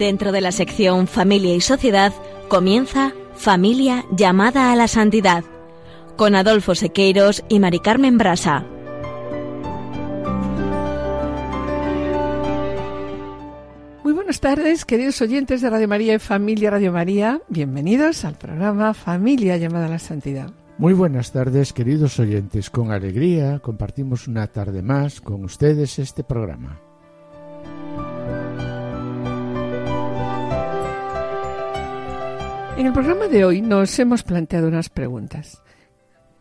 Dentro de la sección Familia y Sociedad comienza Familia llamada a la santidad con Adolfo Sequeiros y Mari Carmen Brasa. Muy buenas tardes, queridos oyentes de Radio María y Familia Radio María. Bienvenidos al programa Familia llamada a la santidad. Muy buenas tardes, queridos oyentes. Con alegría compartimos una tarde más con ustedes este programa. En el programa de hoy nos hemos planteado unas preguntas.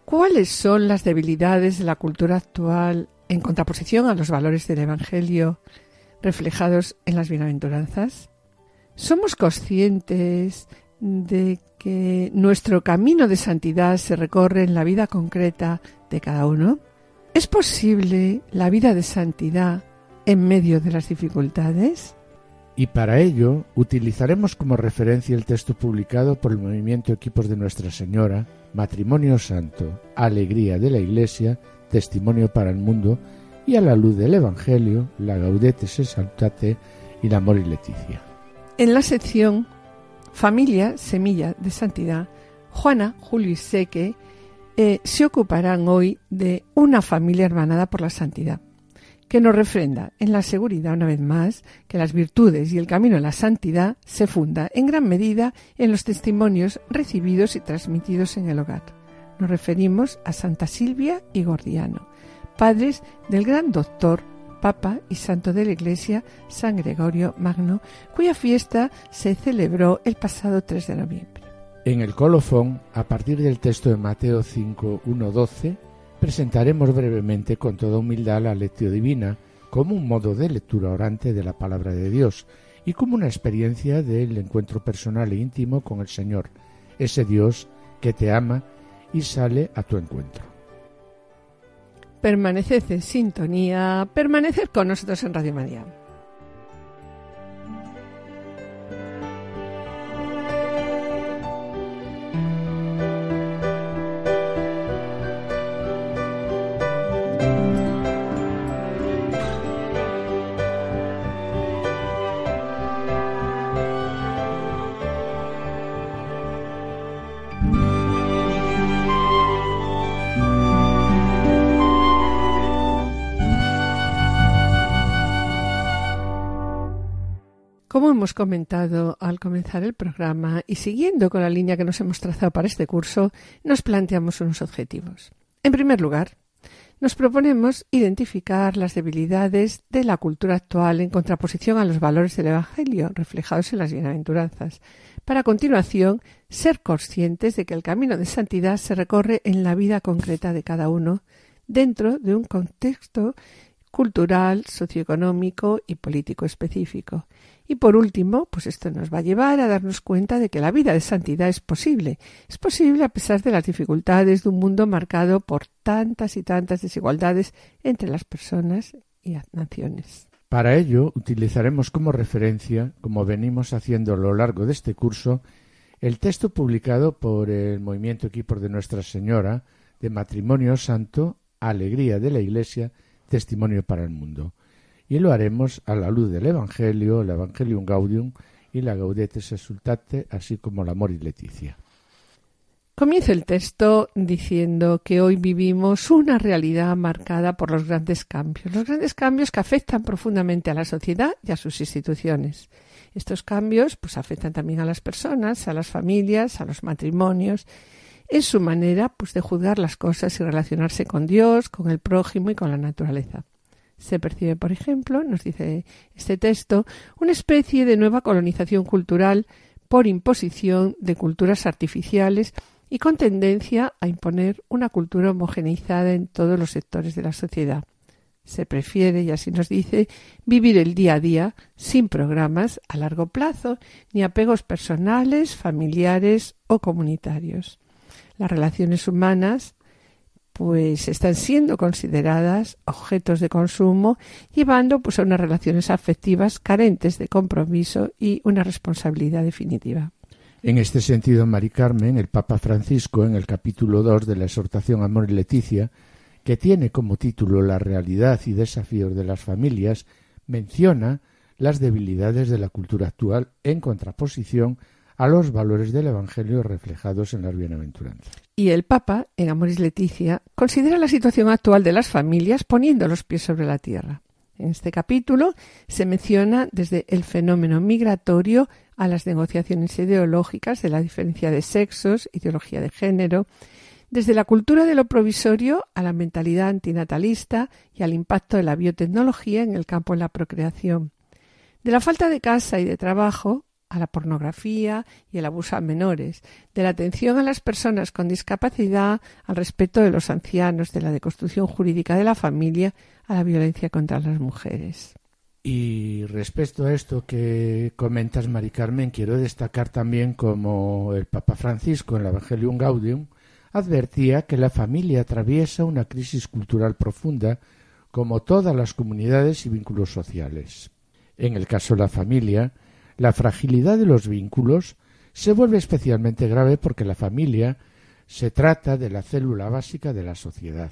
¿Cuáles son las debilidades de la cultura actual en contraposición a los valores del Evangelio reflejados en las bienaventuranzas? ¿Somos conscientes de que nuestro camino de santidad se recorre en la vida concreta de cada uno? ¿Es posible la vida de santidad en medio de las dificultades? Y para ello utilizaremos como referencia el texto publicado por el movimiento Equipos de Nuestra Señora, Matrimonio Santo, Alegría de la Iglesia, Testimonio para el Mundo, y a la luz del Evangelio, la Gaudete se Saltate y la Amor y Leticia. En la sección Familia, Semilla de Santidad, Juana, Julio y Seque eh, se ocuparán hoy de una familia hermanada por la santidad, que nos refrenda en la seguridad una vez más que las virtudes y el camino a la santidad se funda en gran medida en los testimonios recibidos y transmitidos en el hogar. Nos referimos a Santa Silvia y Gordiano, padres del gran doctor Papa y Santo de la Iglesia, San Gregorio Magno, cuya fiesta se celebró el pasado 3 de noviembre. En el colofón, a partir del texto de Mateo 5, 1, 12, presentaremos brevemente con toda humildad la lectio divina como un modo de lectura orante de la palabra de Dios y como una experiencia del encuentro personal e íntimo con el Señor, ese Dios que te ama y sale a tu encuentro. Permaneced en sintonía, permaneced con nosotros en Radio María. Como hemos comentado al comenzar el programa y siguiendo con la línea que nos hemos trazado para este curso, nos planteamos unos objetivos. En primer lugar, nos proponemos identificar las debilidades de la cultura actual en contraposición a los valores del Evangelio reflejados en las bienaventuranzas, para a continuación ser conscientes de que el camino de santidad se recorre en la vida concreta de cada uno dentro de un contexto cultural, socioeconómico y político específico y por último, pues esto nos va a llevar a darnos cuenta de que la vida de santidad es posible. Es posible a pesar de las dificultades de un mundo marcado por tantas y tantas desigualdades entre las personas y naciones. Para ello, utilizaremos como referencia, como venimos haciendo a lo largo de este curso, el texto publicado por el Movimiento Equipos de Nuestra Señora de Matrimonio Santo, Alegría de la Iglesia, Testimonio para el Mundo y lo haremos a la luz del Evangelio, el Evangelium Gaudium y la Gaudetes Exultate, así como la Amor y Leticia. Comienza el texto diciendo que hoy vivimos una realidad marcada por los grandes cambios, los grandes cambios que afectan profundamente a la sociedad y a sus instituciones. Estos cambios pues afectan también a las personas, a las familias, a los matrimonios, en su manera pues de juzgar las cosas y relacionarse con Dios, con el prójimo y con la naturaleza. Se percibe, por ejemplo, nos dice este texto, una especie de nueva colonización cultural por imposición de culturas artificiales y con tendencia a imponer una cultura homogeneizada en todos los sectores de la sociedad. Se prefiere, y así nos dice, vivir el día a día sin programas a largo plazo ni apegos personales, familiares o comunitarios. Las relaciones humanas pues están siendo consideradas objetos de consumo, llevando pues a unas relaciones afectivas carentes de compromiso y una responsabilidad definitiva. En este sentido, Mari Carmen, el Papa Francisco, en el capítulo 2 de la exhortación Amor y Leticia, que tiene como título La realidad y desafíos de las familias, menciona las debilidades de la cultura actual en contraposición a los valores del Evangelio reflejados en las bienaventuranzas. Y el Papa, en Amoris Leticia, considera la situación actual de las familias poniendo los pies sobre la tierra. En este capítulo se menciona desde el fenómeno migratorio a las negociaciones ideológicas de la diferencia de sexos, ideología de género, desde la cultura de lo provisorio a la mentalidad antinatalista y al impacto de la biotecnología en el campo de la procreación, de la falta de casa y de trabajo a la pornografía y el abuso a menores, de la atención a las personas con discapacidad, al respeto de los ancianos, de la deconstrucción jurídica de la familia, a la violencia contra las mujeres. Y respecto a esto que comentas, Mari Carmen, quiero destacar también como el Papa Francisco en el Evangelium Gaudium advertía que la familia atraviesa una crisis cultural profunda como todas las comunidades y vínculos sociales. En el caso de la familia, la fragilidad de los vínculos se vuelve especialmente grave porque la familia se trata de la célula básica de la sociedad,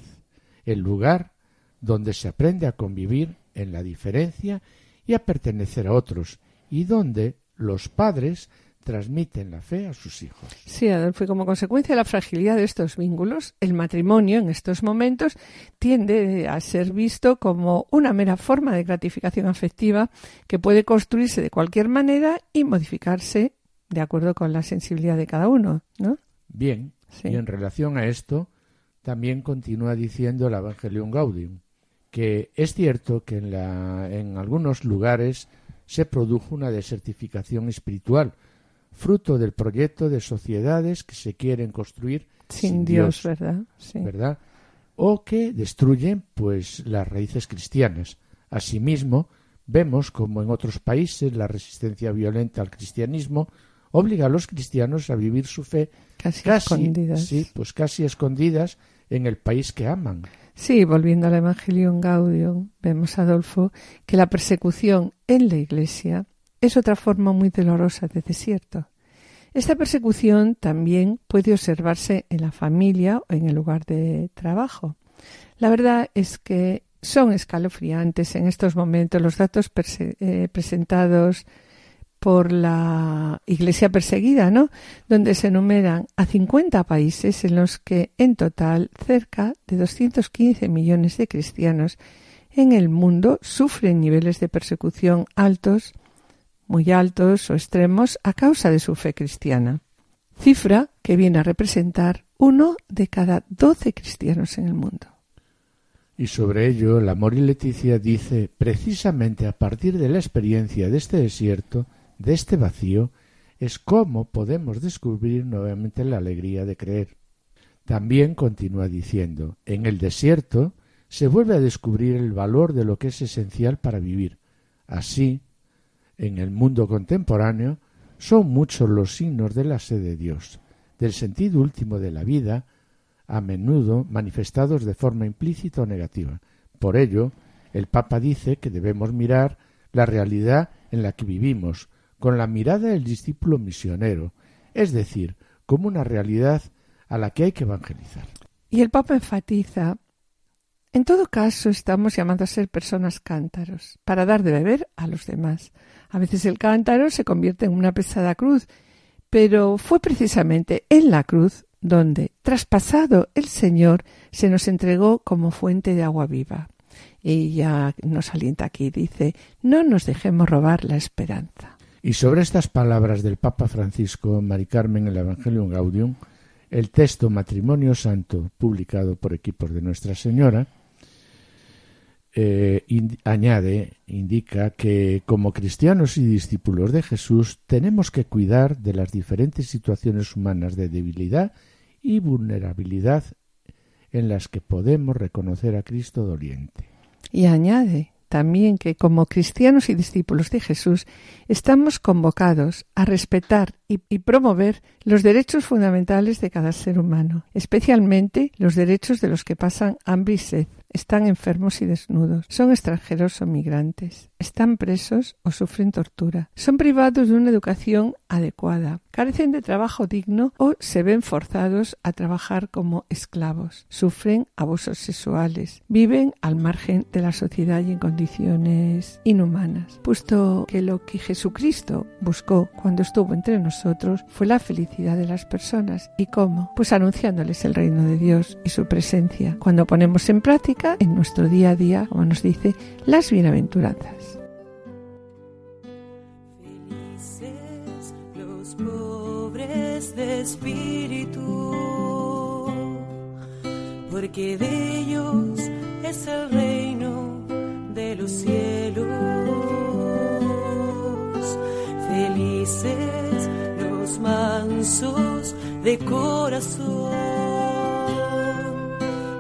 el lugar donde se aprende a convivir en la diferencia y a pertenecer a otros, y donde los padres transmiten la fe a sus hijos. Sí, Adolfo, y como consecuencia de la fragilidad de estos vínculos, el matrimonio en estos momentos tiende a ser visto como una mera forma de gratificación afectiva que puede construirse de cualquier manera y modificarse de acuerdo con la sensibilidad de cada uno, ¿no? Bien, y en relación a esto, también continúa diciendo el Evangelium Gaudium, que es cierto que en, la, en algunos lugares se produjo una desertificación espiritual, fruto del proyecto de sociedades que se quieren construir sin, Dios, ¿verdad? ¿verdad? O que destruyen pues las raíces cristianas. Asimismo, vemos como en otros países la resistencia violenta al cristianismo obliga a los cristianos a vivir su fe casi, escondidas. Sí, pues casi escondidas en el país que aman. Sí, volviendo al Evangelium Gaudium, vemos, Adolfo, que la persecución en la Iglesia es otra forma muy dolorosa de desierto. Esta persecución también puede observarse en la familia o en el lugar de trabajo. La verdad es que son escalofriantes en estos momentos los datos eh, presentados por la Iglesia perseguida, ¿no? Donde se enumeran a 50 países en los que en total cerca de 215 millones de cristianos en el mundo sufren niveles de persecución altos muy altos o extremos a causa de su fe cristiana, cifra que viene a representar uno de cada doce cristianos en el mundo. Y sobre ello, la Mori Leticia dice, precisamente a partir de la experiencia de este desierto, de este vacío, es cómo podemos descubrir nuevamente la alegría de creer. También continúa diciendo, en el desierto se vuelve a descubrir el valor de lo que es esencial para vivir. Así, en el mundo contemporáneo son muchos los signos de la sed de Dios, del sentido último de la vida, a menudo manifestados de forma implícita o negativa. Por ello, el Papa dice que debemos mirar la realidad en la que vivimos, con la mirada del discípulo misionero, es decir, como una realidad a la que hay que evangelizar. Y el Papa enfatiza en todo caso, estamos llamados a ser personas cántaros, para dar de beber a los demás. A veces el cántaro se convierte en una pesada cruz, pero fue precisamente en la cruz donde, traspasado el Señor, se nos entregó como fuente de agua viva. Y ya nos alienta aquí, dice, no nos dejemos robar la esperanza. Y sobre estas palabras del Papa Francisco, Mari Carmen, el Evangelio Gaudium, el texto Matrimonio Santo, publicado por equipos de Nuestra Señora, eh, añade, indica que como cristianos y discípulos de Jesús tenemos que cuidar de las diferentes situaciones humanas de debilidad y vulnerabilidad en las que podemos reconocer a Cristo doliente. Y añade también que como cristianos y discípulos de Jesús estamos convocados a respetar y, y, promover los derechos fundamentales de cada ser humano, especialmente los derechos de los que pasan hambre y sed, están enfermos y desnudos, son extranjeros o migrantes, están presos o sufren tortura, son privados de una educación adecuada, carecen de trabajo digno o se ven forzados a trabajar como esclavos, sufren abusos sexuales, viven al margen de la sociedad y en condiciones inhumanas, puesto que lo que Jesucristo buscó cuando estuvo entre nosotros fue la felicidad de las personas. ¿Y cómo? Pues anunciándoles el reino de Dios y su presencia, cuando ponemos en práctica en nuestro día a día, como nos dice, las bienaventuranzas. Felices los pobres de espíritu, porque de ellos es el reino de los cielos. Felices los mansos de corazón,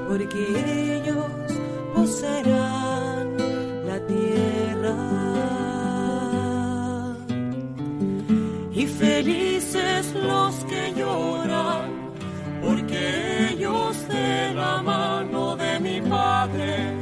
porque ellos poseerán la tierra. Y felices los que lloran, porque ellos de la mano de mi Padre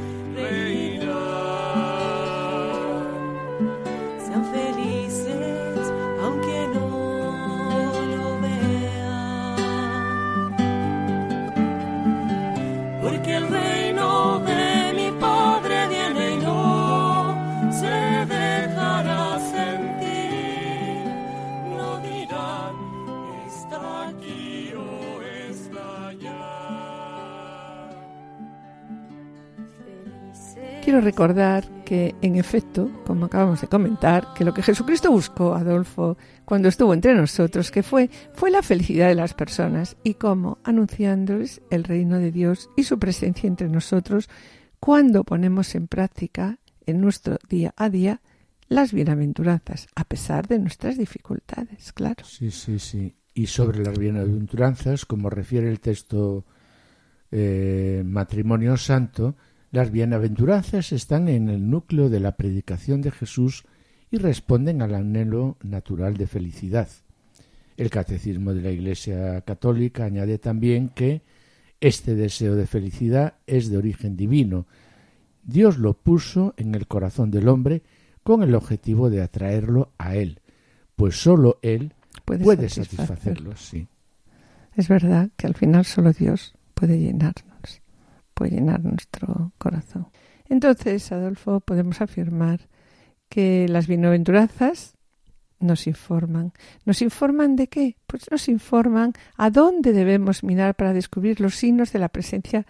Quiero recordar que, en efecto, como acabamos de comentar, que lo que Jesucristo buscó, Adolfo, cuando estuvo entre nosotros, que fue, fue la felicidad de las personas y cómo anunciándoles el reino de Dios y su presencia entre nosotros cuando ponemos en práctica en nuestro día a día las bienaventuranzas, a pesar de nuestras dificultades, claro. Sí, sí, sí. Y sobre las bienaventuranzas, como refiere el texto eh, Matrimonio Santo, las bienaventuranzas están en el núcleo de la predicación de Jesús y responden al anhelo natural de felicidad. El Catecismo de la Iglesia Católica añade también que este deseo de felicidad es de origen divino. Dios lo puso en el corazón del hombre con el objetivo de atraerlo a Él, pues sólo Él Puede puede, satisfacerlo. satisfacerlo. Sí. Es verdad que al final solo Dios puede llenarnos, puede llenar nuestro corazón. Entonces, Adolfo, podemos afirmar que las bienaventuranzas nos informan. ¿Nos informan de qué? Pues nos informan a dónde debemos mirar para descubrir los signos de la presencia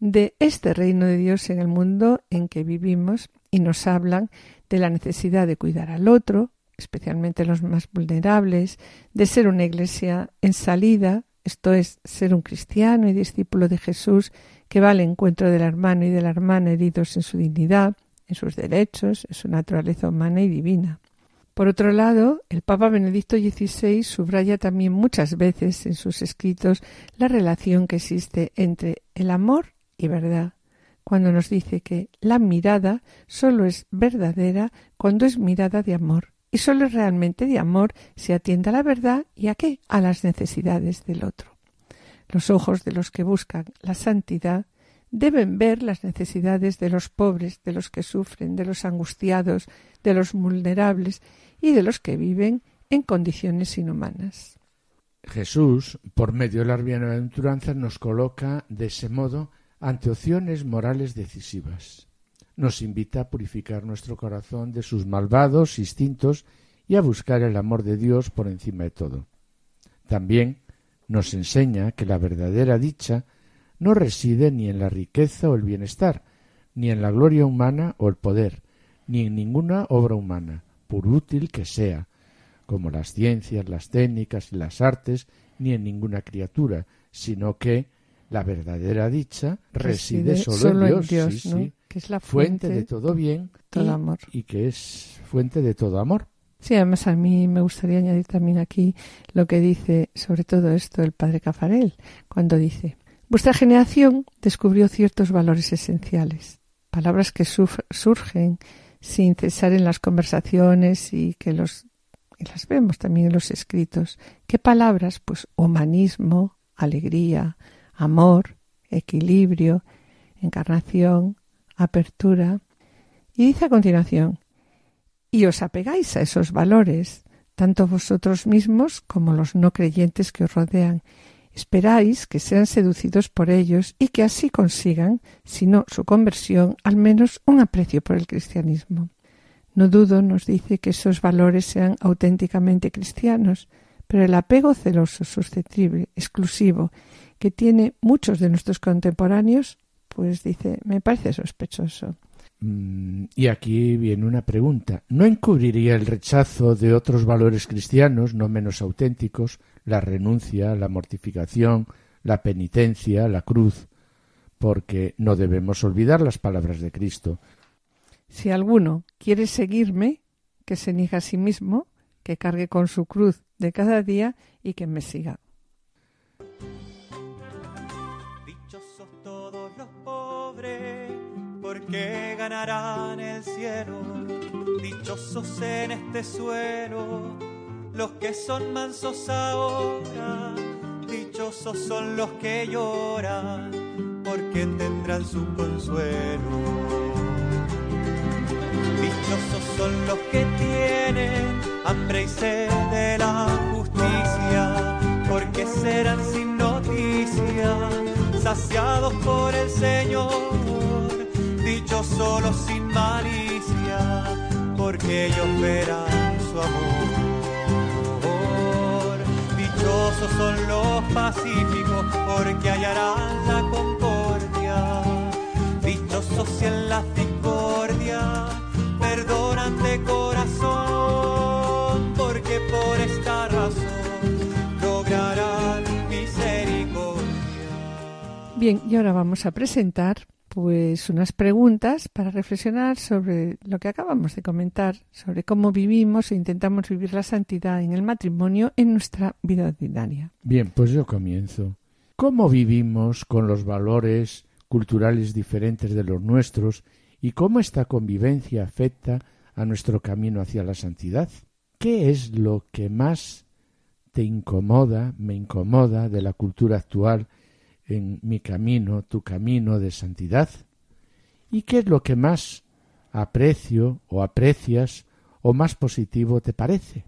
de este reino de Dios en el mundo en que vivimos y nos hablan de la necesidad de cuidar al otro, especialmente los más vulnerables, de ser una iglesia en salida, esto es, ser un cristiano y discípulo de Jesús que va al encuentro del hermano y de la hermana heridos en su dignidad, en sus derechos, en su naturaleza humana y divina. Por otro lado, el Papa Benedicto XVI subraya también muchas veces en sus escritos la relación que existe entre el amor y verdad, cuando nos dice que la mirada solo es verdadera cuando es mirada de amor, y solo es realmente de amor si atiende a la verdad y a qué? A las necesidades del otro. Los ojos de los que buscan la santidad deben ver las necesidades de los pobres, de los que sufren, de los angustiados, de los vulnerables y de los que viven en condiciones inhumanas. Jesús, por medio de las bienaventuranzas, nos coloca de ese modo ante opciones morales decisivas. Nos invita a purificar nuestro corazón de sus malvados instintos y a buscar el amor de Dios por encima de todo. También nos enseña que la verdadera dicha no reside ni en la riqueza o el bienestar, ni en la gloria humana o el poder, ni en ninguna obra humana, por útil que sea, como las ciencias, las técnicas y las artes, ni en ninguna criatura, sino que la verdadera dicha reside, solo, en Dios, sí, ¿no? sí, que es la fuente, fuente, de todo bien todo y, amor. y que es fuente de todo amor. Sí, además a mí me gustaría añadir también aquí lo que dice sobre todo esto el padre Cafarel, cuando dice Vuestra generación descubrió ciertos valores esenciales, palabras que surgen sin cesar en las conversaciones y que los y las vemos también en los escritos. ¿Qué palabras? Pues humanismo, alegría, amor, equilibrio, encarnación, apertura. Y dice a continuación, y os apegáis a esos valores, tanto vosotros mismos como los no creyentes que os rodean. Esperáis que sean seducidos por ellos y que así consigan, si no su conversión, al menos un aprecio por el cristianismo. No dudo, nos dice, que esos valores sean auténticamente cristianos, pero el apego celoso, susceptible, exclusivo, que tiene muchos de nuestros contemporáneos, pues dice, me parece sospechoso. Mm, y aquí viene una pregunta. ¿No encubriría el rechazo de otros valores cristianos no menos auténticos, la renuncia, la mortificación, la penitencia, la cruz? Porque no debemos olvidar las palabras de Cristo. Si alguno quiere seguirme, que se niegue a sí mismo, que cargue con su cruz de cada día y que me siga. Porque ganarán el cielo. Dichosos en este suelo, los que son mansos ahora. Dichosos son los que lloran, porque tendrán su consuelo. Dichosos son los que tienen hambre y sed de la justicia, porque serán sin noticia, saciados por el Señor. Dichosos los sin malicia, porque ellos verán su amor. Dichosos son los pacíficos, porque hallarán la concordia. Dichosos si en la discordia perdonan de corazón, porque por esta razón lograrán misericordia. Bien, y ahora vamos a presentar pues unas preguntas para reflexionar sobre lo que acabamos de comentar, sobre cómo vivimos e intentamos vivir la santidad en el matrimonio en nuestra vida ordinaria. Bien, pues yo comienzo. ¿Cómo vivimos con los valores culturales diferentes de los nuestros y cómo esta convivencia afecta a nuestro camino hacia la santidad? ¿Qué es lo que más te incomoda, me incomoda de la cultura actual en mi camino, tu camino de santidad? ¿Y qué es lo que más aprecio o aprecias o más positivo te parece?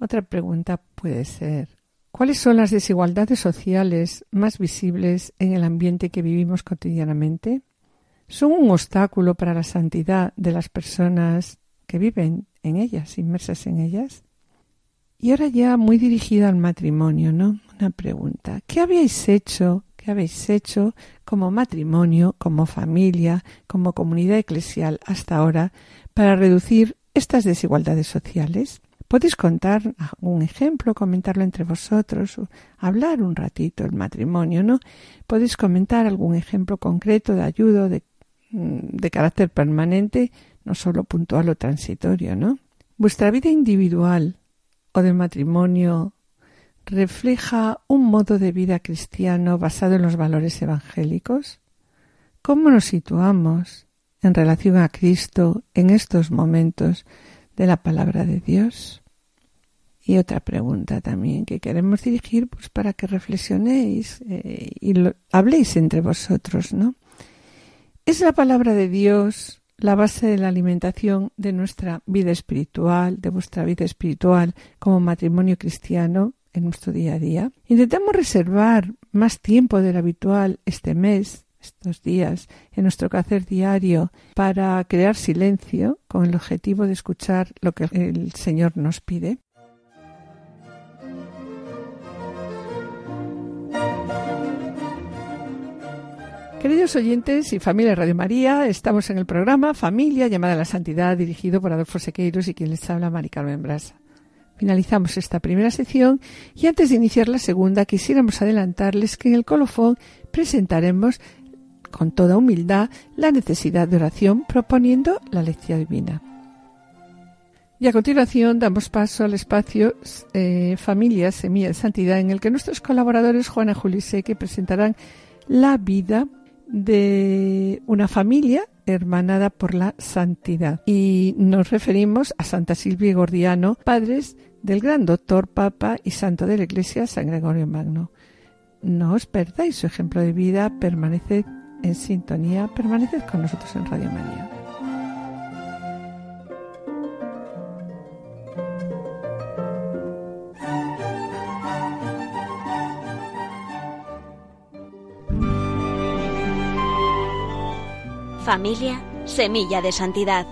Otra pregunta puede ser, ¿cuáles son las desigualdades sociales más visibles en el ambiente que vivimos cotidianamente? ¿Son un obstáculo para la santidad de las personas que viven en ellas, inmersas en ellas? Y ahora ya muy dirigida al matrimonio, ¿no? Una pregunta. ¿Qué habéis hecho? ¿Qué habéis hecho como matrimonio, como familia, como comunidad eclesial hasta ahora para reducir estas desigualdades sociales? ¿Podéis contar algún ejemplo, comentarlo entre vosotros, hablar un ratito el matrimonio, ¿no? ¿Podéis comentar algún ejemplo concreto de ayuda de, de carácter permanente, no solo puntual o transitorio, ¿no? Vuestra vida individual o de matrimonio refleja un modo de vida cristiano basado en los valores evangélicos? ¿Cómo nos situamos en relación a Cristo en estos momentos de la palabra de Dios? Y otra pregunta también que queremos dirigir pues para que reflexionéis eh, y habléis entre vosotros, ¿no? ¿Es la palabra de Dios la base de la alimentación de nuestra vida espiritual, de vuestra vida espiritual como matrimonio cristiano en nuestro día a día? Intentamos reservar más tiempo del habitual este mes, estos días, en nuestro quehacer diario para crear silencio con el objetivo de escuchar lo que el Señor nos pide. Queridos oyentes y familia Radio María, estamos en el programa Familia llamada a la Santidad, dirigido por Adolfo Sequeiros y quien les habla, Mari Carmen Brasa. Finalizamos esta primera sección y antes de iniciar la segunda quisiéramos adelantarles que en el colofón presentaremos con toda humildad la necesidad de oración proponiendo la lección divina. Y a continuación damos paso al espacio eh, Familia Semilla de Santidad en el que nuestros colaboradores Juana Juliseque presentarán la vida de una familia hermanada por la santidad. Y nos referimos a Santa Silvia y Gordiano, padres del gran doctor, papa y santo de la Iglesia, San Gregorio Magno. No os perdáis su ejemplo de vida, permaneced en sintonía, permaneced con nosotros en Radio María. Familia, semilla de santidad.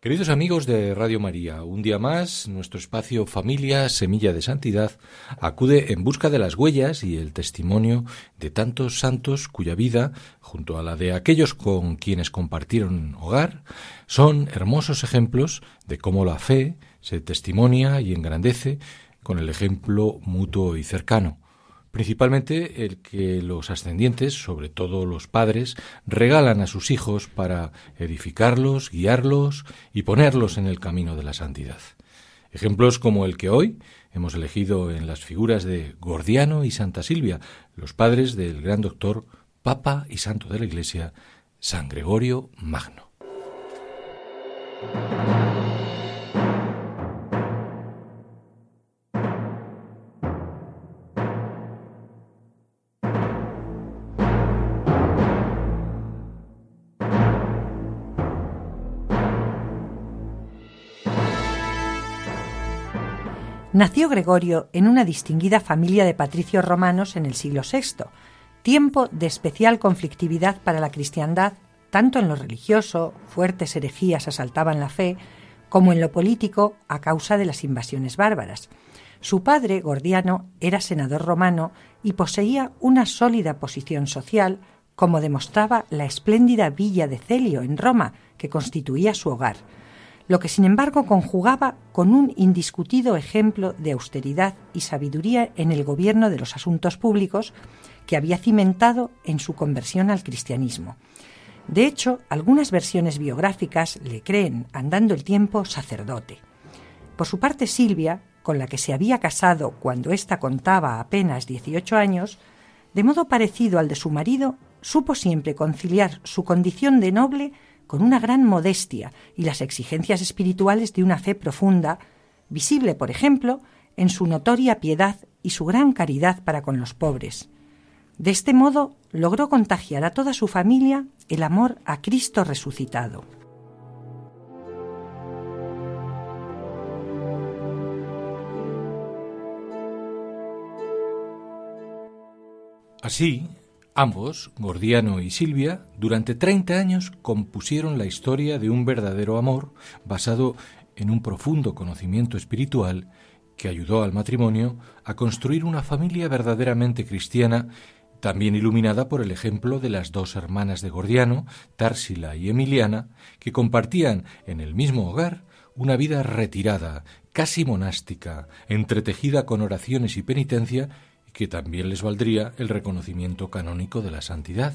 Queridos amigos de Radio María, un día más nuestro espacio Familia Semilla de Santidad acude en busca de las huellas y el testimonio de tantos santos cuya vida, junto a la de aquellos con quienes compartieron hogar, son hermosos ejemplos de cómo la fe se testimonia y engrandece con el ejemplo mutuo y cercano principalmente el que los ascendientes, sobre todo los padres, regalan a sus hijos para edificarlos, guiarlos y ponerlos en el camino de la santidad. Ejemplos como el que hoy hemos elegido en las figuras de Gordiano y Santa Silvia, los padres del gran doctor, Papa y Santo de la Iglesia, San Gregorio Magno. Nació Gregorio en una distinguida familia de patricios romanos en el siglo VI, tiempo de especial conflictividad para la cristiandad, tanto en lo religioso, fuertes herejías asaltaban la fe, como en lo político a causa de las invasiones bárbaras. Su padre, Gordiano, era senador romano y poseía una sólida posición social, como demostraba la espléndida villa de Celio en Roma, que constituía su hogar lo que sin embargo conjugaba con un indiscutido ejemplo de austeridad y sabiduría en el gobierno de los asuntos públicos que había cimentado en su conversión al cristianismo. De hecho, algunas versiones biográficas le creen, andando el tiempo, sacerdote. Por su parte, Silvia, con la que se había casado cuando ésta contaba apenas 18 años, de modo parecido al de su marido, supo siempre conciliar su condición de noble con una gran modestia y las exigencias espirituales de una fe profunda, visible, por ejemplo, en su notoria piedad y su gran caridad para con los pobres. De este modo logró contagiar a toda su familia el amor a Cristo resucitado. Así, Ambos, Gordiano y Silvia, durante 30 años compusieron la historia de un verdadero amor basado en un profundo conocimiento espiritual que ayudó al matrimonio a construir una familia verdaderamente cristiana, también iluminada por el ejemplo de las dos hermanas de Gordiano, Társila y Emiliana, que compartían en el mismo hogar una vida retirada, casi monástica, entretejida con oraciones y penitencia que también les valdría el reconocimiento canónico de la santidad.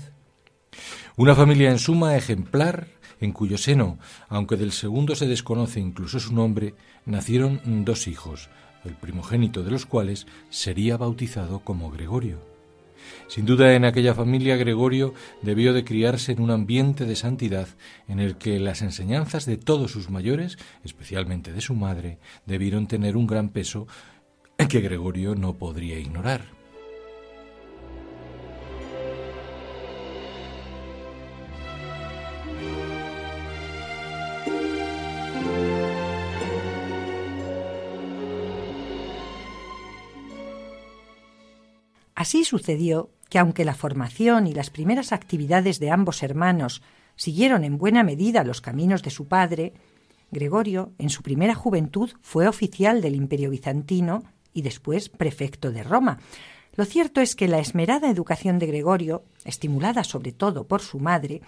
Una familia en suma ejemplar, en cuyo seno, aunque del segundo se desconoce incluso su nombre, nacieron dos hijos, el primogénito de los cuales sería bautizado como Gregorio. Sin duda en aquella familia Gregorio debió de criarse en un ambiente de santidad en el que las enseñanzas de todos sus mayores, especialmente de su madre, debieron tener un gran peso que Gregorio no podría ignorar. Así sucedió que aunque la formación y las primeras actividades de ambos hermanos siguieron en buena medida los caminos de su padre, Gregorio, en su primera juventud, fue oficial del Imperio bizantino y después prefecto de Roma. Lo cierto es que la esmerada educación de Gregorio, estimulada sobre todo por su madre,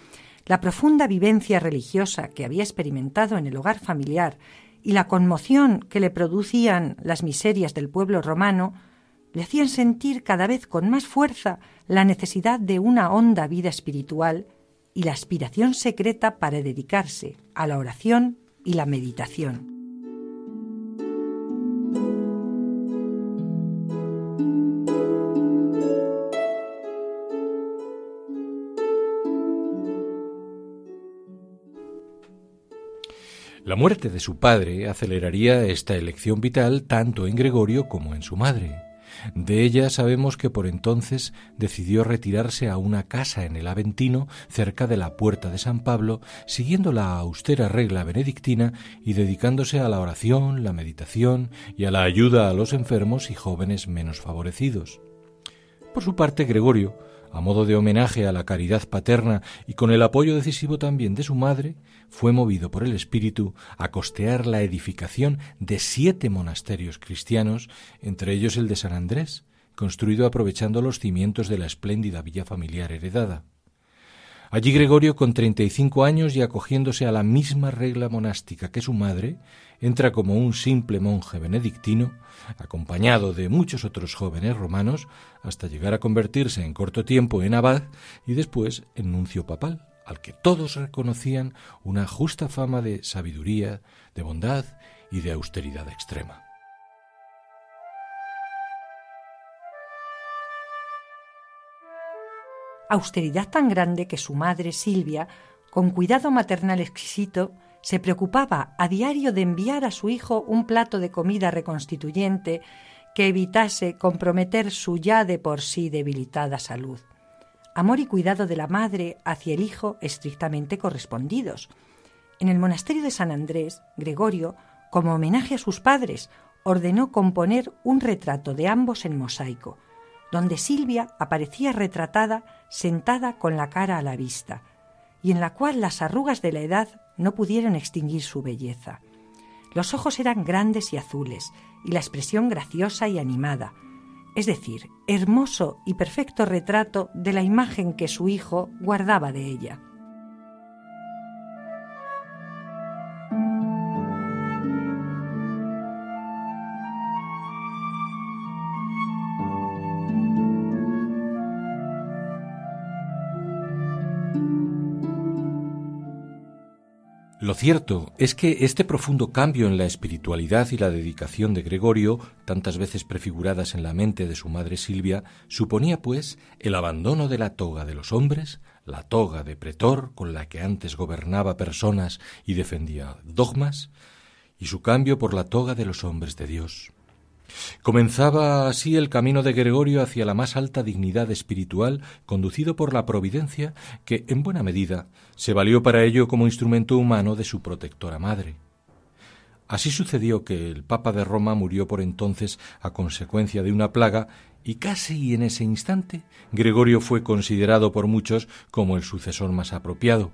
la profunda vivencia religiosa que había experimentado en el hogar familiar y la conmoción que le producían las miserias del pueblo romano, le hacían sentir cada vez con más fuerza la necesidad de una honda vida espiritual y la aspiración secreta para dedicarse a la oración y la meditación. La muerte de su padre aceleraría esta elección vital tanto en Gregorio como en su madre. De ella sabemos que por entonces decidió retirarse a una casa en el Aventino, cerca de la puerta de San Pablo, siguiendo la austera regla benedictina y dedicándose a la oración, la meditación y a la ayuda a los enfermos y jóvenes menos favorecidos. Por su parte, Gregorio, a modo de homenaje a la caridad paterna y con el apoyo decisivo también de su madre, fue movido por el Espíritu a costear la edificación de siete monasterios cristianos, entre ellos el de San Andrés, construido aprovechando los cimientos de la espléndida villa familiar heredada. Allí Gregorio, con treinta y cinco años y acogiéndose a la misma regla monástica que su madre, entra como un simple monje benedictino, acompañado de muchos otros jóvenes romanos, hasta llegar a convertirse en corto tiempo en abad y después en nuncio papal, al que todos reconocían una justa fama de sabiduría, de bondad y de austeridad extrema. Austeridad tan grande que su madre Silvia, con cuidado maternal exquisito, se preocupaba a diario de enviar a su hijo un plato de comida reconstituyente que evitase comprometer su ya de por sí debilitada salud. Amor y cuidado de la madre hacia el hijo estrictamente correspondidos. En el monasterio de San Andrés, Gregorio, como homenaje a sus padres, ordenó componer un retrato de ambos en mosaico, donde Silvia aparecía retratada sentada con la cara a la vista, y en la cual las arrugas de la edad no pudieron extinguir su belleza. Los ojos eran grandes y azules, y la expresión graciosa y animada, es decir, hermoso y perfecto retrato de la imagen que su hijo guardaba de ella. Lo cierto es que este profundo cambio en la espiritualidad y la dedicación de Gregorio, tantas veces prefiguradas en la mente de su madre Silvia, suponía, pues, el abandono de la toga de los hombres, la toga de pretor con la que antes gobernaba personas y defendía dogmas, y su cambio por la toga de los hombres de Dios. Comenzaba así el camino de Gregorio hacia la más alta dignidad espiritual, conducido por la providencia, que, en buena medida, se valió para ello como instrumento humano de su protectora madre. Así sucedió que el Papa de Roma murió por entonces a consecuencia de una plaga y casi en ese instante Gregorio fue considerado por muchos como el sucesor más apropiado.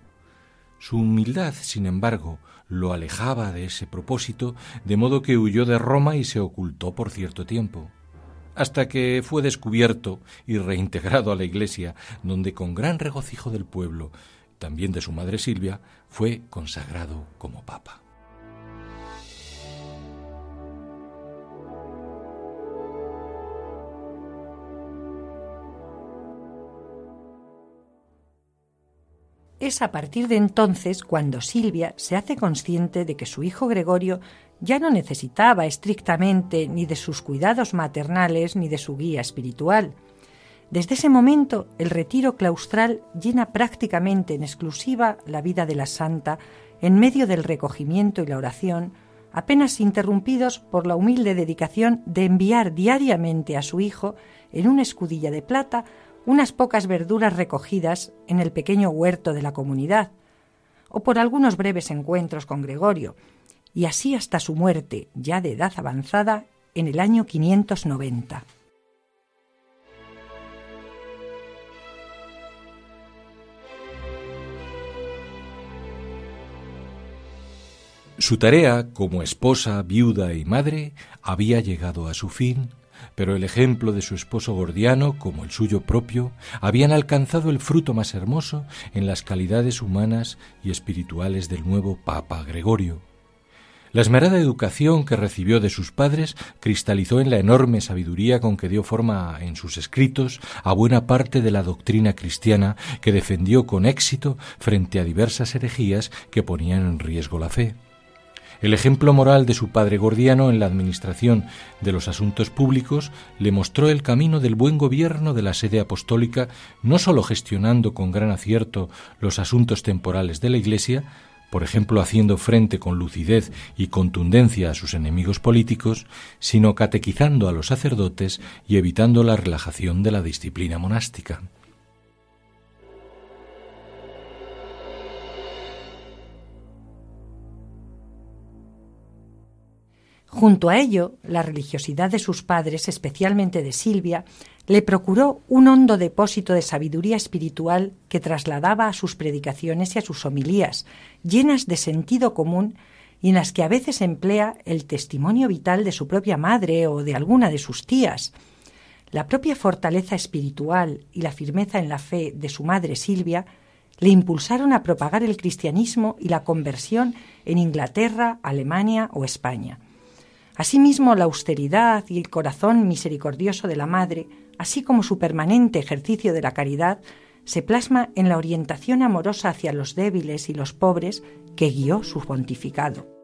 Su humildad, sin embargo, lo alejaba de ese propósito, de modo que huyó de Roma y se ocultó por cierto tiempo, hasta que fue descubierto y reintegrado a la Iglesia, donde con gran regocijo del pueblo, también de su madre Silvia, fue consagrado como papa. Es a partir de entonces cuando Silvia se hace consciente de que su hijo Gregorio ya no necesitaba estrictamente ni de sus cuidados maternales ni de su guía espiritual. Desde ese momento el retiro claustral llena prácticamente en exclusiva la vida de la santa en medio del recogimiento y la oración, apenas interrumpidos por la humilde dedicación de enviar diariamente a su hijo en una escudilla de plata unas pocas verduras recogidas en el pequeño huerto de la comunidad, o por algunos breves encuentros con Gregorio, y así hasta su muerte, ya de edad avanzada, en el año 590. Su tarea como esposa, viuda y madre había llegado a su fin pero el ejemplo de su esposo Gordiano, como el suyo propio, habían alcanzado el fruto más hermoso en las calidades humanas y espirituales del nuevo Papa Gregorio. La esmerada educación que recibió de sus padres cristalizó en la enorme sabiduría con que dio forma en sus escritos a buena parte de la doctrina cristiana que defendió con éxito frente a diversas herejías que ponían en riesgo la fe. El ejemplo moral de su padre Gordiano en la administración de los asuntos públicos le mostró el camino del buen gobierno de la sede apostólica, no sólo gestionando con gran acierto los asuntos temporales de la Iglesia, por ejemplo haciendo frente con lucidez y contundencia a sus enemigos políticos, sino catequizando a los sacerdotes y evitando la relajación de la disciplina monástica. Junto a ello, la religiosidad de sus padres, especialmente de Silvia, le procuró un hondo depósito de sabiduría espiritual que trasladaba a sus predicaciones y a sus homilías, llenas de sentido común y en las que a veces emplea el testimonio vital de su propia madre o de alguna de sus tías. La propia fortaleza espiritual y la firmeza en la fe de su madre Silvia le impulsaron a propagar el cristianismo y la conversión en Inglaterra, Alemania o España. Asimismo, la austeridad y el corazón misericordioso de la madre así como su permanente ejercicio de la caridad, se plasma en la orientación amorosa hacia los débiles y los pobres que guió su pontificado.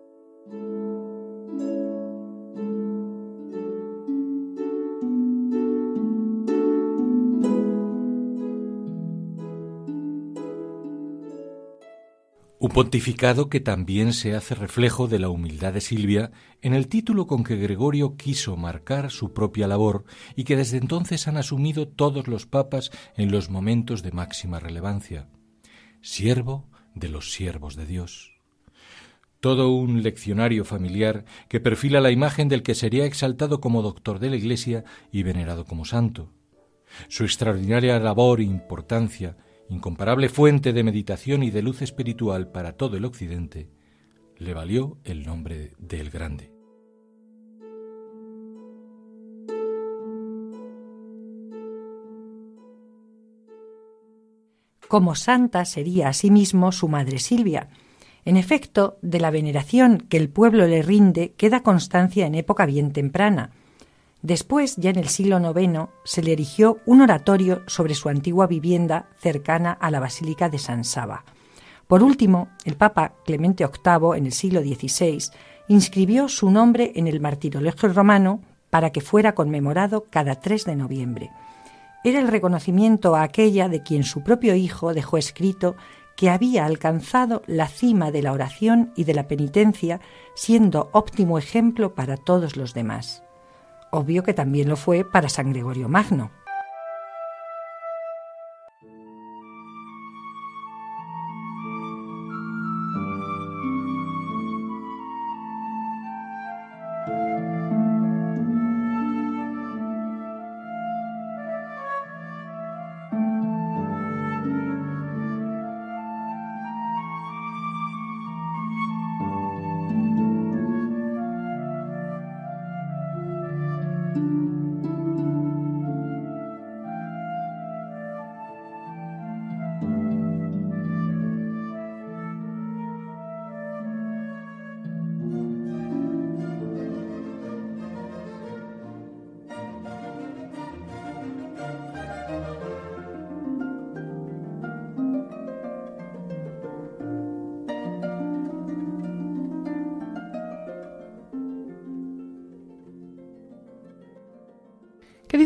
Un pontificado que también se hace reflejo de la humildad de Silvia en el título con que Gregorio quiso marcar su propia labor y que desde entonces han asumido todos los papas en los momentos de máxima relevancia. Siervo de los siervos de Dios. Todo un leccionario familiar que perfila la imagen del que sería exaltado como doctor de la Iglesia y venerado como santo. Su extraordinaria labor e importancia incomparable fuente de meditación y de luz espiritual para todo el occidente, le valió el nombre de El Grande. Como santa sería asimismo su madre Silvia. En efecto, de la veneración que el pueblo le rinde queda constancia en época bien temprana, Después, ya en el siglo IX, se le erigió un oratorio sobre su antigua vivienda cercana a la Basílica de San Saba. Por último, el Papa Clemente VIII, en el siglo XVI, inscribió su nombre en el martirologio romano para que fuera conmemorado cada 3 de noviembre. Era el reconocimiento a aquella de quien su propio hijo dejó escrito que había alcanzado la cima de la oración y de la penitencia, siendo óptimo ejemplo para todos los demás. Obvio que también lo fue para San Gregorio Magno.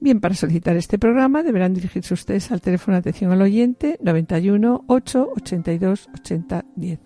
Bien, para solicitar este programa deberán dirigirse ustedes al teléfono de atención al oyente 91 8 82 80 10.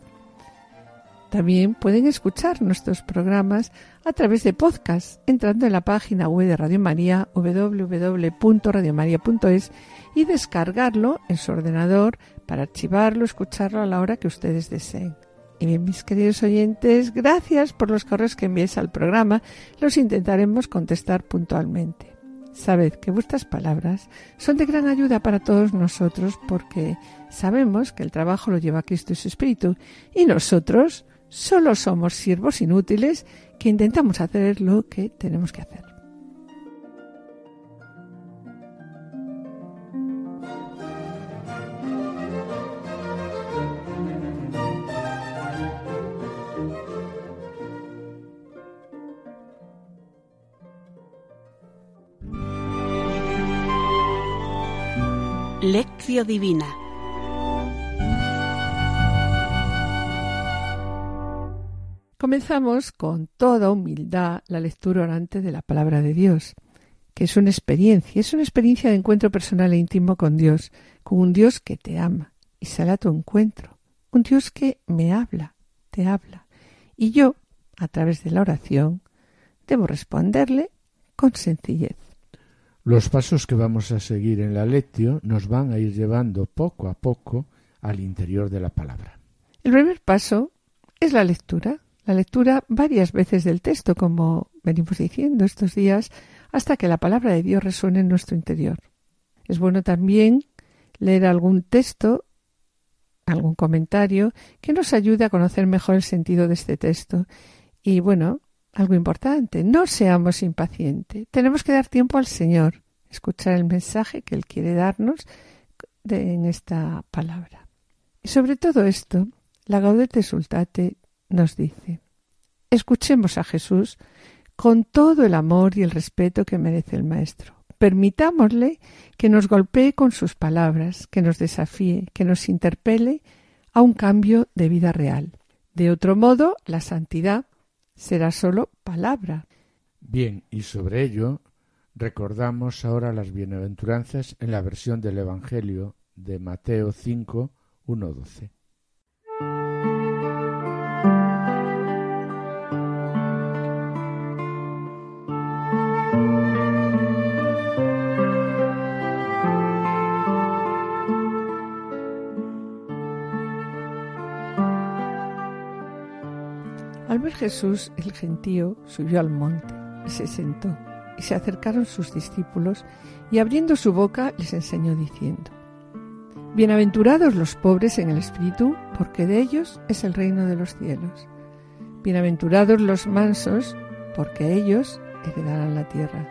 También pueden escuchar nuestros programas a través de podcast entrando en la página web de Radio María www.radiomaria.es y descargarlo en su ordenador para archivarlo, escucharlo a la hora que ustedes deseen. Y bien, mis queridos oyentes, gracias por los correos que enviéis al programa. Los intentaremos contestar puntualmente. Sabed que vuestras palabras son de gran ayuda para todos nosotros porque sabemos que el trabajo lo lleva Cristo y su Espíritu y nosotros solo somos siervos inútiles que intentamos hacer lo que tenemos que hacer. Lectio Divina. Comenzamos con toda humildad la lectura orante de la palabra de Dios, que es una experiencia, es una experiencia de encuentro personal e íntimo con Dios, con un Dios que te ama y sale a tu encuentro, un Dios que me habla, te habla, y yo, a través de la oración, debo responderle con sencillez. Los pasos que vamos a seguir en la lectio nos van a ir llevando poco a poco al interior de la palabra. El primer paso es la lectura, la lectura varias veces del texto, como venimos diciendo estos días, hasta que la palabra de Dios resuene en nuestro interior. Es bueno también leer algún texto, algún comentario, que nos ayude a conocer mejor el sentido de este texto. Y bueno, algo importante, no seamos impacientes. Tenemos que dar tiempo al Señor, escuchar el mensaje que Él quiere darnos en esta palabra. Y sobre todo esto, la Gaudete Sultate nos dice, escuchemos a Jesús con todo el amor y el respeto que merece el Maestro. Permitámosle que nos golpee con sus palabras, que nos desafíe, que nos interpele a un cambio de vida real. De otro modo, la santidad será solo palabra. Bien, y sobre ello recordamos ahora las bienaventuranzas en la versión del Evangelio de Mateo 5, 1, 12. Jesús, el gentío subió al monte se sentó, y se acercaron sus discípulos, y abriendo su boca les enseñó diciendo, Bienaventurados los pobres en el espíritu, porque de ellos es el reino de los cielos. Bienaventurados los mansos, porque ellos heredarán la tierra.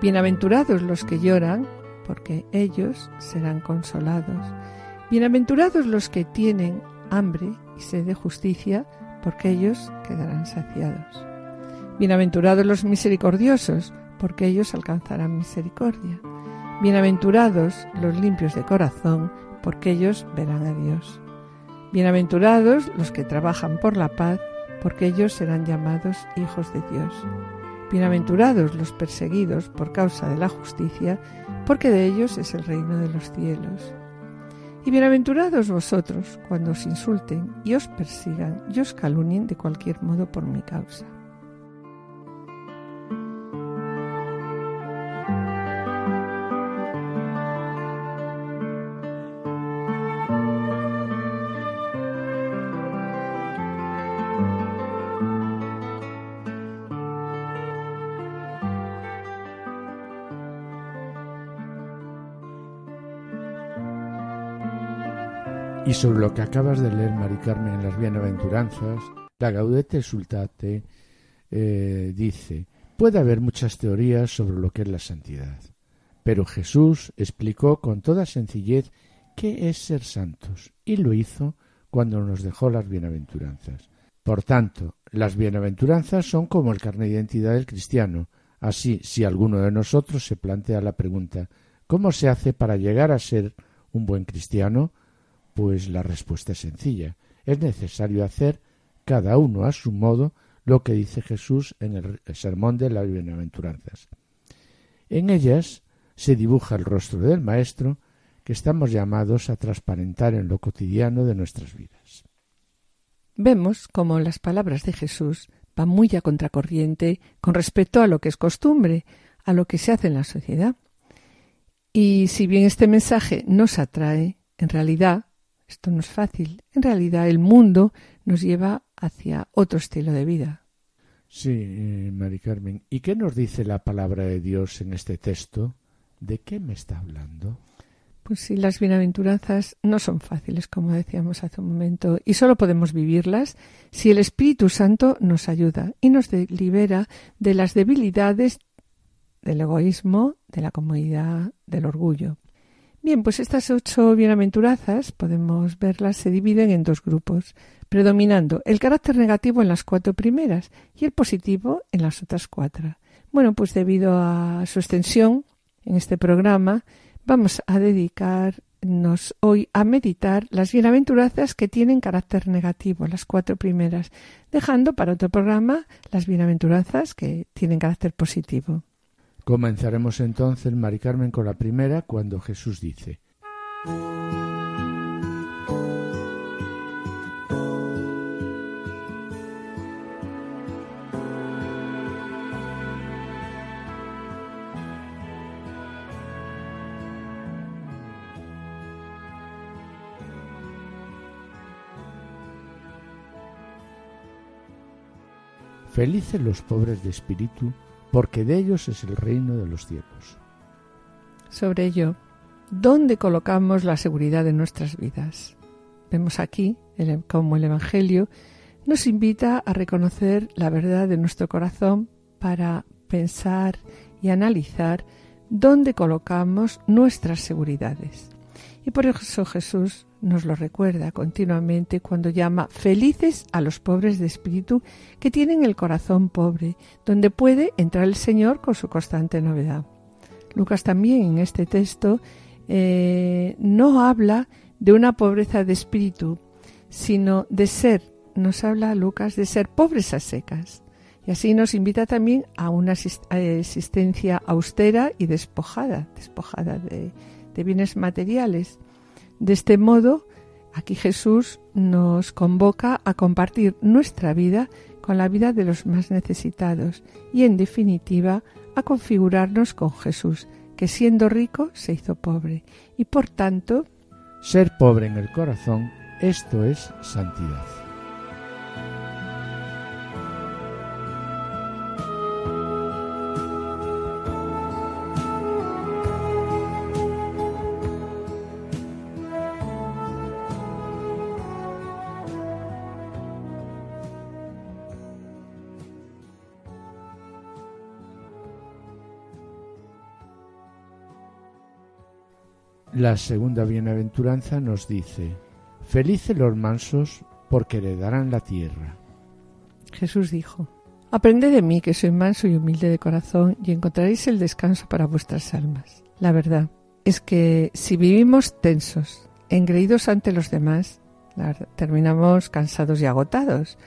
Bienaventurados los que lloran, porque ellos serán consolados. Bienaventurados los que tienen hambre y sed de justicia, porque ellos quedarán saciados. Bienaventurados los misericordiosos, porque ellos alcanzarán misericordia. Bienaventurados los limpios de corazón, porque ellos verán a Dios. Bienaventurados los que trabajan por la paz, porque ellos serán llamados hijos de Dios. Bienaventurados los perseguidos por causa de la justicia, porque de ellos es el reino de los cielos. Y bienaventurados vosotros cuando os insulten y os persigan y os calunien de cualquier modo por mi causa. Sobre lo que acabas de leer, Mari Carmen, en las bienaventuranzas, la Gaudete Sultate eh, dice, puede haber muchas teorías sobre lo que es la santidad, pero Jesús explicó con toda sencillez qué es ser santos, y lo hizo cuando nos dejó las bienaventuranzas. Por tanto, las bienaventuranzas son como el carnet de identidad del cristiano. Así, si alguno de nosotros se plantea la pregunta ¿cómo se hace para llegar a ser un buen cristiano? Pues la respuesta es sencilla. Es necesario hacer cada uno a su modo lo que dice Jesús en el sermón de las bienaventuranzas. En ellas se dibuja el rostro del Maestro que estamos llamados a transparentar en lo cotidiano de nuestras vidas. Vemos cómo las palabras de Jesús van muy a contracorriente con respecto a lo que es costumbre, a lo que se hace en la sociedad. Y si bien este mensaje nos atrae, en realidad esto no es fácil. En realidad el mundo nos lleva hacia otro estilo de vida. Sí, eh, Mari Carmen. ¿Y qué nos dice la palabra de Dios en este texto? ¿De qué me está hablando? Pues sí, las bienaventuranzas no son fáciles, como decíamos hace un momento, y solo podemos vivirlas si el Espíritu Santo nos ayuda y nos libera de las debilidades del egoísmo, de la comodidad, del orgullo. Bien, pues estas ocho bienaventuranzas, podemos verlas, se dividen en dos grupos, predominando el carácter negativo en las cuatro primeras y el positivo en las otras cuatro. Bueno, pues debido a su extensión en este programa, vamos a dedicarnos hoy a meditar las bienaventuranzas que tienen carácter negativo, las cuatro primeras, dejando para otro programa las bienaventuranzas que tienen carácter positivo. Comenzaremos entonces, Mari Carmen, con la primera, cuando Jesús dice, Felices los pobres de espíritu, porque de ellos es el reino de los cielos. Sobre ello, ¿dónde colocamos la seguridad de nuestras vidas? Vemos aquí cómo el Evangelio nos invita a reconocer la verdad de nuestro corazón para pensar y analizar dónde colocamos nuestras seguridades. Y por eso Jesús nos lo recuerda continuamente cuando llama felices a los pobres de espíritu que tienen el corazón pobre, donde puede entrar el Señor con su constante novedad. Lucas también en este texto eh, no habla de una pobreza de espíritu, sino de ser, nos habla Lucas, de ser pobres a secas. Y así nos invita también a una existencia austera y despojada, despojada de, de bienes materiales. De este modo, aquí Jesús nos convoca a compartir nuestra vida con la vida de los más necesitados y, en definitiva, a configurarnos con Jesús, que siendo rico se hizo pobre y, por tanto, ser pobre en el corazón, esto es santidad. La segunda bienaventuranza nos dice, Felices los mansos, porque heredarán la tierra. Jesús dijo, Aprended de mí, que soy manso y humilde de corazón, y encontraréis el descanso para vuestras almas. La verdad es que si vivimos tensos, engreídos ante los demás, terminamos cansados y agotados.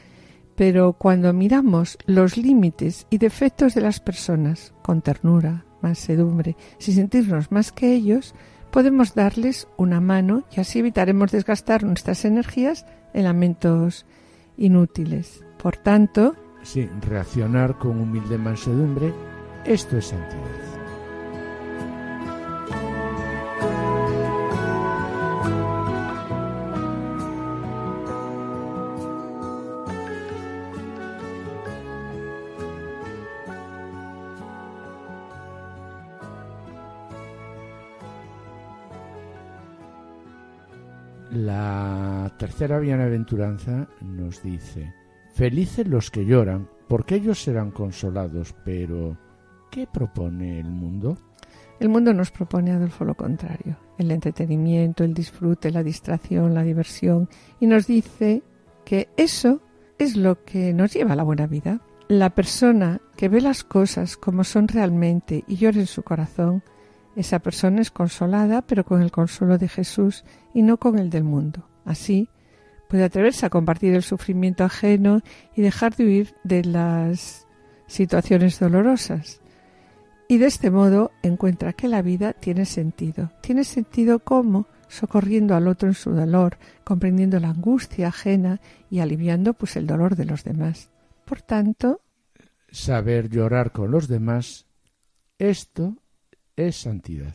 Pero cuando miramos los límites y defectos de las personas con ternura, mansedumbre, sin sentirnos más que ellos, podemos darles una mano y así evitaremos desgastar nuestras energías en lamentos inútiles. Por tanto, sí, reaccionar con humilde mansedumbre, esto es santidad. Tercera bienaventuranza nos dice, felices los que lloran, porque ellos serán consolados, pero ¿qué propone el mundo? El mundo nos propone, Adolfo, lo contrario, el entretenimiento, el disfrute, la distracción, la diversión, y nos dice que eso es lo que nos lleva a la buena vida. La persona que ve las cosas como son realmente y llora en su corazón, esa persona es consolada, pero con el consuelo de Jesús y no con el del mundo. Así, puede atreverse a compartir el sufrimiento ajeno y dejar de huir de las situaciones dolorosas. Y de este modo encuentra que la vida tiene sentido. Tiene sentido como socorriendo al otro en su dolor, comprendiendo la angustia ajena y aliviando pues el dolor de los demás. Por tanto, saber llorar con los demás, esto es santidad.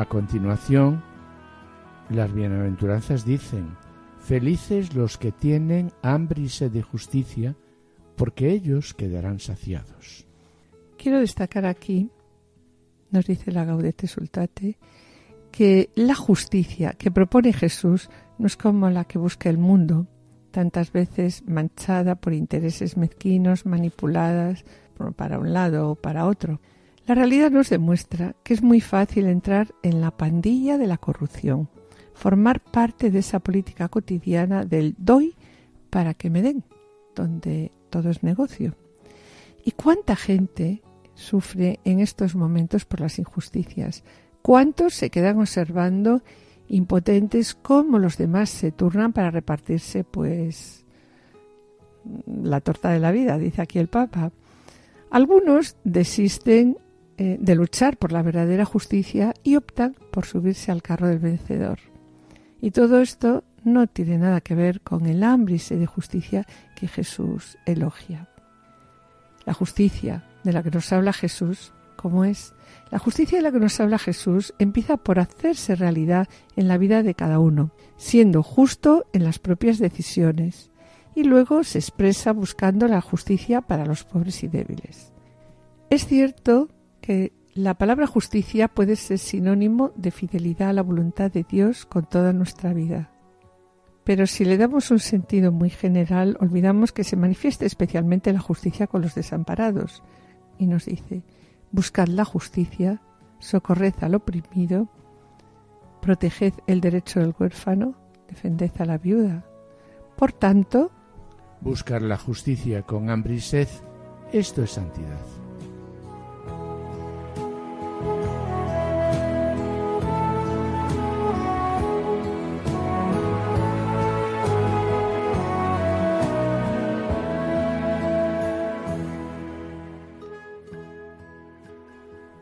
A continuación, las bienaventuranzas dicen, felices los que tienen hambre y sed de justicia, porque ellos quedarán saciados. Quiero destacar aquí, nos dice la Gaudete Sultate, que la justicia que propone Jesús no es como la que busca el mundo, tantas veces manchada por intereses mezquinos, manipuladas para un lado o para otro. La realidad nos demuestra que es muy fácil entrar en la pandilla de la corrupción, formar parte de esa política cotidiana del doy para que me den, donde todo es negocio. ¿Y cuánta gente sufre en estos momentos por las injusticias? ¿Cuántos se quedan observando impotentes cómo los demás se turnan para repartirse pues la torta de la vida, dice aquí el Papa? Algunos desisten eh, de luchar por la verdadera justicia y optan por subirse al carro del vencedor. Y todo esto no tiene nada que ver con el hambre de justicia que Jesús elogia. La justicia de la que nos habla Jesús, ¿cómo es? La justicia de la que nos habla Jesús empieza por hacerse realidad en la vida de cada uno, siendo justo en las propias decisiones, y luego se expresa buscando la justicia para los pobres y débiles. Es cierto la palabra justicia puede ser sinónimo de fidelidad a la voluntad de Dios con toda nuestra vida. Pero si le damos un sentido muy general, olvidamos que se manifiesta especialmente la justicia con los desamparados. Y nos dice, buscad la justicia, socorred al oprimido, proteged el derecho del huérfano, defended a la viuda. Por tanto, buscar la justicia con hambre y sed, esto es santidad.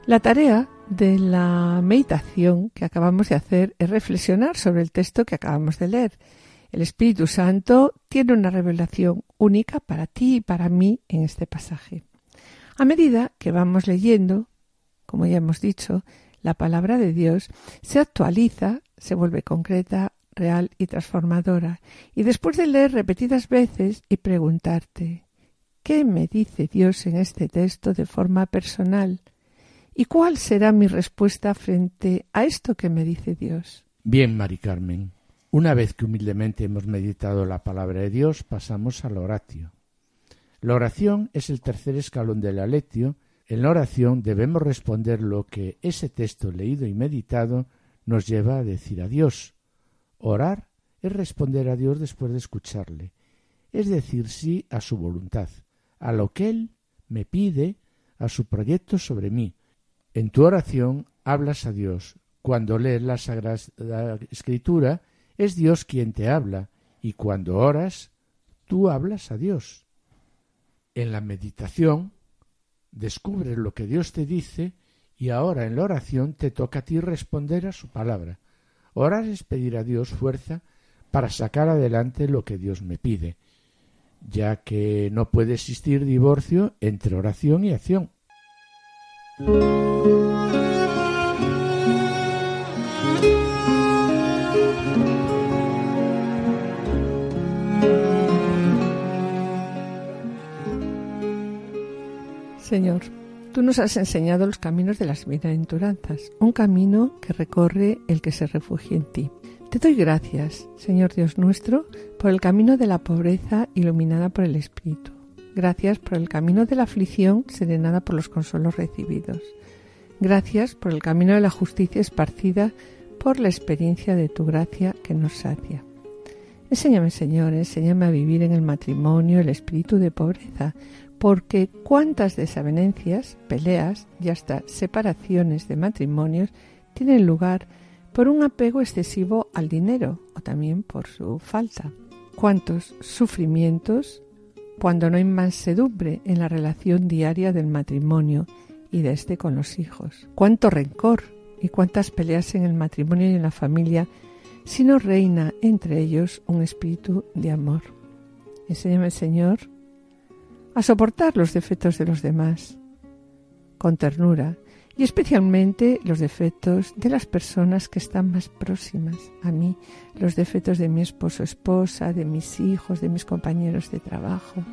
La tarea de la meditación que acabamos de hacer es reflexionar sobre el texto que acabamos de leer. El Espíritu Santo tiene una revelación única para ti y para mí en este pasaje. A medida que vamos leyendo, como ya hemos dicho, la palabra de Dios se actualiza, se vuelve concreta, real y transformadora. Y después de leer repetidas veces y preguntarte, ¿qué me dice Dios en este texto de forma personal? ¿Y cuál será mi respuesta frente a esto que me dice Dios? Bien, Mari Carmen. Una vez que humildemente hemos meditado la palabra de Dios, pasamos a la oratio. La oración es el tercer escalón del aletio. En la oración debemos responder lo que ese texto leído y meditado nos lleva a decir a Dios. Orar es responder a Dios después de escucharle, es decir sí a su voluntad, a lo que Él me pide, a su proyecto sobre mí, en tu oración hablas a Dios. Cuando lees la Sagrada Escritura, es Dios quien te habla, y cuando oras, tú hablas a Dios. En la meditación, descubres lo que Dios te dice y ahora en la oración te toca a ti responder a su palabra. Orar es pedir a Dios fuerza para sacar adelante lo que Dios me pide, ya que no puede existir divorcio entre oración y acción. Señor, tú nos has enseñado los caminos de las bienaventuranzas, un camino que recorre el que se refugia en ti. Te doy gracias, Señor Dios nuestro, por el camino de la pobreza iluminada por el Espíritu Gracias por el camino de la aflicción serenada por los consuelos recibidos. Gracias por el camino de la justicia esparcida por la experiencia de tu gracia que nos sacia. Enséñame, Señor, enséñame a vivir en el matrimonio el espíritu de pobreza, porque cuántas desavenencias, peleas y hasta separaciones de matrimonios tienen lugar por un apego excesivo al dinero o también por su falta. Cuántos sufrimientos, cuando no hay mansedumbre en la relación diaria del matrimonio y de este con los hijos. Cuánto rencor y cuántas peleas en el matrimonio y en la familia si no reina entre ellos un espíritu de amor. Enséñame, Señor, a soportar los defectos de los demás con ternura y especialmente los defectos de las personas que están más próximas a mí, los defectos de mi esposo, esposa, de mis hijos, de mis compañeros de trabajo.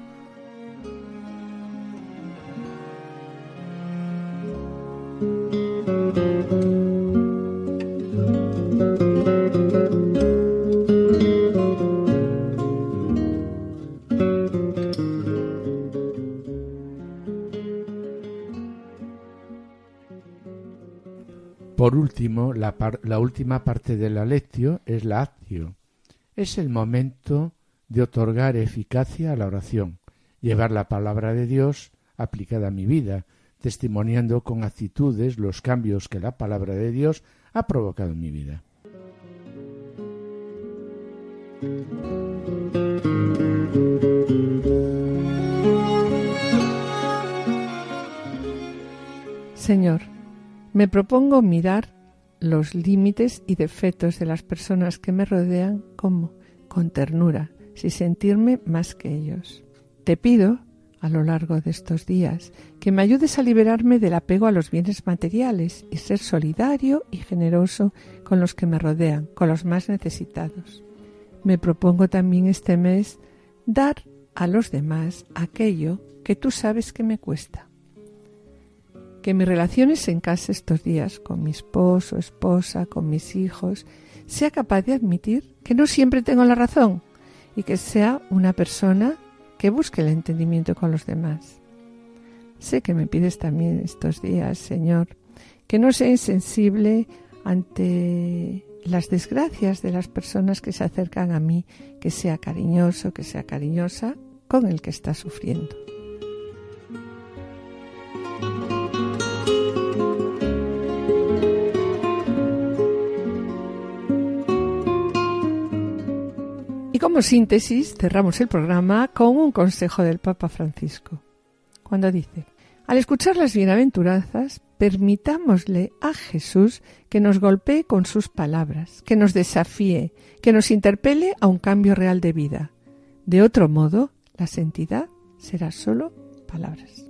Por último, la, la última parte de la lectio es la actio. Es el momento de otorgar eficacia a la oración, llevar la palabra de Dios aplicada a mi vida, testimoniando con actitudes los cambios que la palabra de Dios ha provocado en mi vida. Señor, me propongo mirar los límites y defectos de las personas que me rodean como con ternura, sin sentirme más que ellos. Te pido, a lo largo de estos días, que me ayudes a liberarme del apego a los bienes materiales y ser solidario y generoso con los que me rodean, con los más necesitados. Me propongo también este mes dar a los demás aquello que tú sabes que me cuesta que mis relaciones en casa estos días, con mi esposo, esposa, con mis hijos, sea capaz de admitir que no siempre tengo la razón y que sea una persona que busque el entendimiento con los demás. Sé que me pides también estos días, Señor, que no sea insensible ante las desgracias de las personas que se acercan a mí, que sea cariñoso, que sea cariñosa con el que está sufriendo. Síntesis, cerramos el programa con un consejo del Papa Francisco, cuando dice, al escuchar las bienaventuranzas, permitámosle a Jesús que nos golpee con sus palabras, que nos desafíe, que nos interpele a un cambio real de vida. De otro modo, la santidad será solo palabras.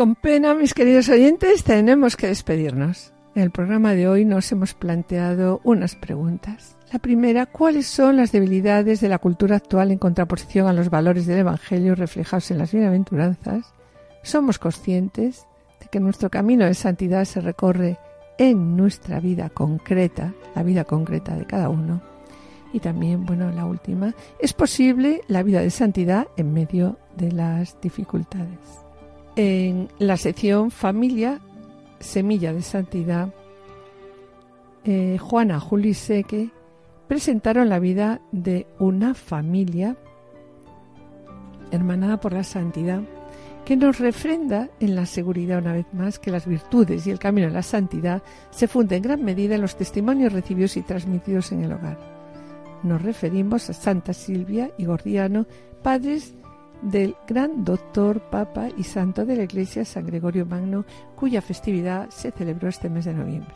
Con pena, mis queridos oyentes, tenemos que despedirnos. En el programa de hoy nos hemos planteado unas preguntas. La primera, ¿cuáles son las debilidades de la cultura actual en contraposición a los valores del Evangelio reflejados en las bienaventuranzas? ¿Somos conscientes de que nuestro camino de santidad se recorre en nuestra vida concreta, la vida concreta de cada uno? Y también, bueno, la última, ¿es posible la vida de santidad en medio de las dificultades? En la sección Familia, Semilla de Santidad, eh, Juana Juli Seque presentaron la vida de una familia hermanada por la santidad que nos refrenda en la seguridad una vez más que las virtudes y el camino de la santidad se funden en gran medida en los testimonios recibidos y transmitidos en el hogar. Nos referimos a Santa Silvia y Gordiano, padres del gran doctor, papa y santo de la Iglesia San Gregorio Magno, cuya festividad se celebró este mes de noviembre.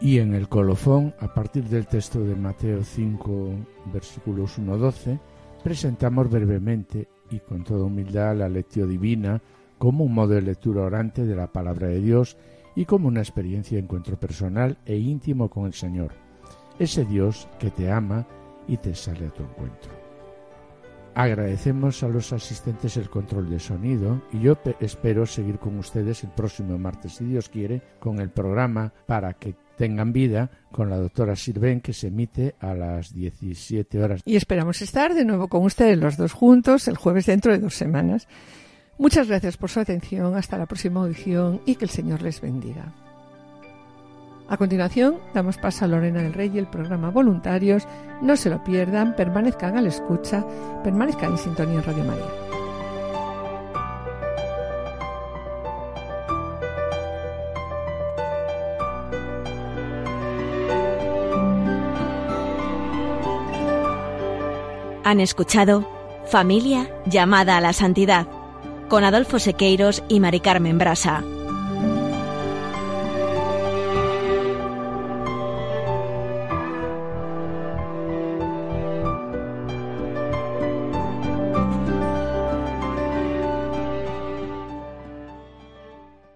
Y en el colofón, a partir del texto de Mateo 5, versículos 1-12, presentamos brevemente y con toda humildad la lectio divina como un modo de lectura orante de la palabra de Dios y como una experiencia de encuentro personal e íntimo con el Señor, ese Dios que te ama y te sale a tu encuentro. Agradecemos a los asistentes el control de sonido y yo espero seguir con ustedes el próximo martes, si Dios quiere, con el programa para que tengan vida con la doctora Sirven que se emite a las 17 horas. Y esperamos estar de nuevo con ustedes los dos juntos el jueves dentro de dos semanas. Muchas gracias por su atención, hasta la próxima audición y que el Señor les bendiga. A continuación, damos paso a Lorena del Rey y el programa Voluntarios. No se lo pierdan, permanezcan a la escucha, permanezcan en sintonía en Radio María. Han escuchado Familia llamada a la santidad con Adolfo Sequeiros y Mari Carmen Brasa.